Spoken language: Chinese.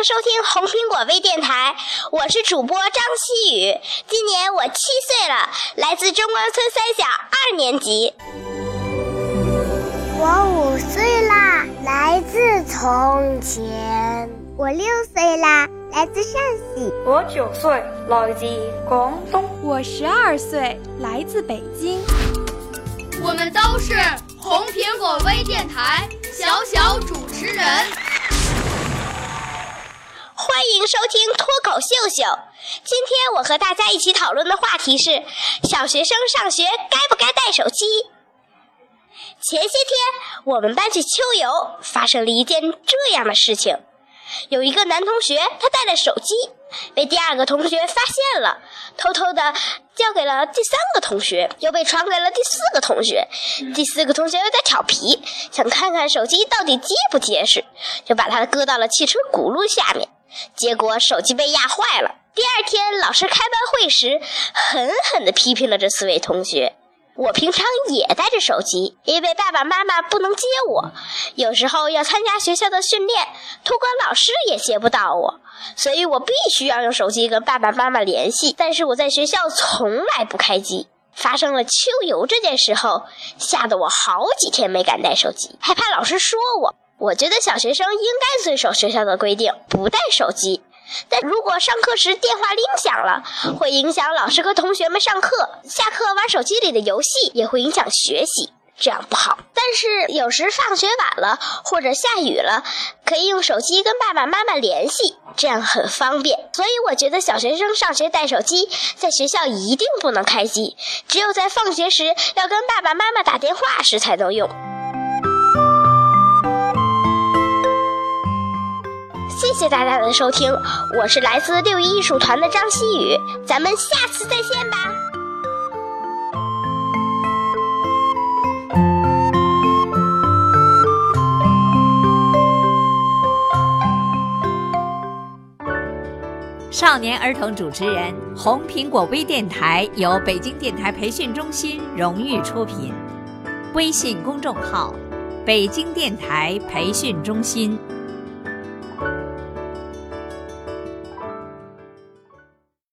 迎收听红苹果微电台，我是主播张希雨，今年我七岁了，来自中关村三小二年级。我五岁啦，来自从前。我六岁啦，来自陕西。我九岁，来自广东。我十二岁，来自北京。我们都是红苹果微电台小小主持人。欢迎收听脱口秀秀。今天我和大家一起讨论的话题是：小学生上学该不该带手机？前些天我们班去秋游，发生了一件这样的事情。有一个男同学，他带了手机，被第二个同学发现了，偷偷的交给了第三个同学，又被传给了第四个同学。第四个同学又在调皮，想看看手机到底结不结实，就把它搁到了汽车轱辘下面，结果手机被压坏了。第二天，老师开班会时，狠狠地批评了这四位同学。我平常也带着手机，因为爸爸妈妈不能接我，有时候要参加学校的训练，托管老师也接不到我，所以我必须要用手机跟爸爸妈妈联系。但是我在学校从来不开机。发生了秋游这件事后，吓得我好几天没敢带手机，害怕老师说我。我觉得小学生应该遵守学校的规定，不带手机。但如果上课时电话铃响了，会影响老师和同学们上课。下课玩手机里的游戏也会影响学习，这样不好。但是有时放学晚了或者下雨了，可以用手机跟爸爸妈妈联系，这样很方便。所以我觉得小学生上学带手机，在学校一定不能开机，只有在放学时要跟爸爸妈妈打电话时才能用。谢谢大家的收听，我是来自六一艺术团的张希宇，咱们下次再见吧。少年儿童主持人，红苹果微电台由北京电台培训中心荣誉出品，微信公众号：北京电台培训中心。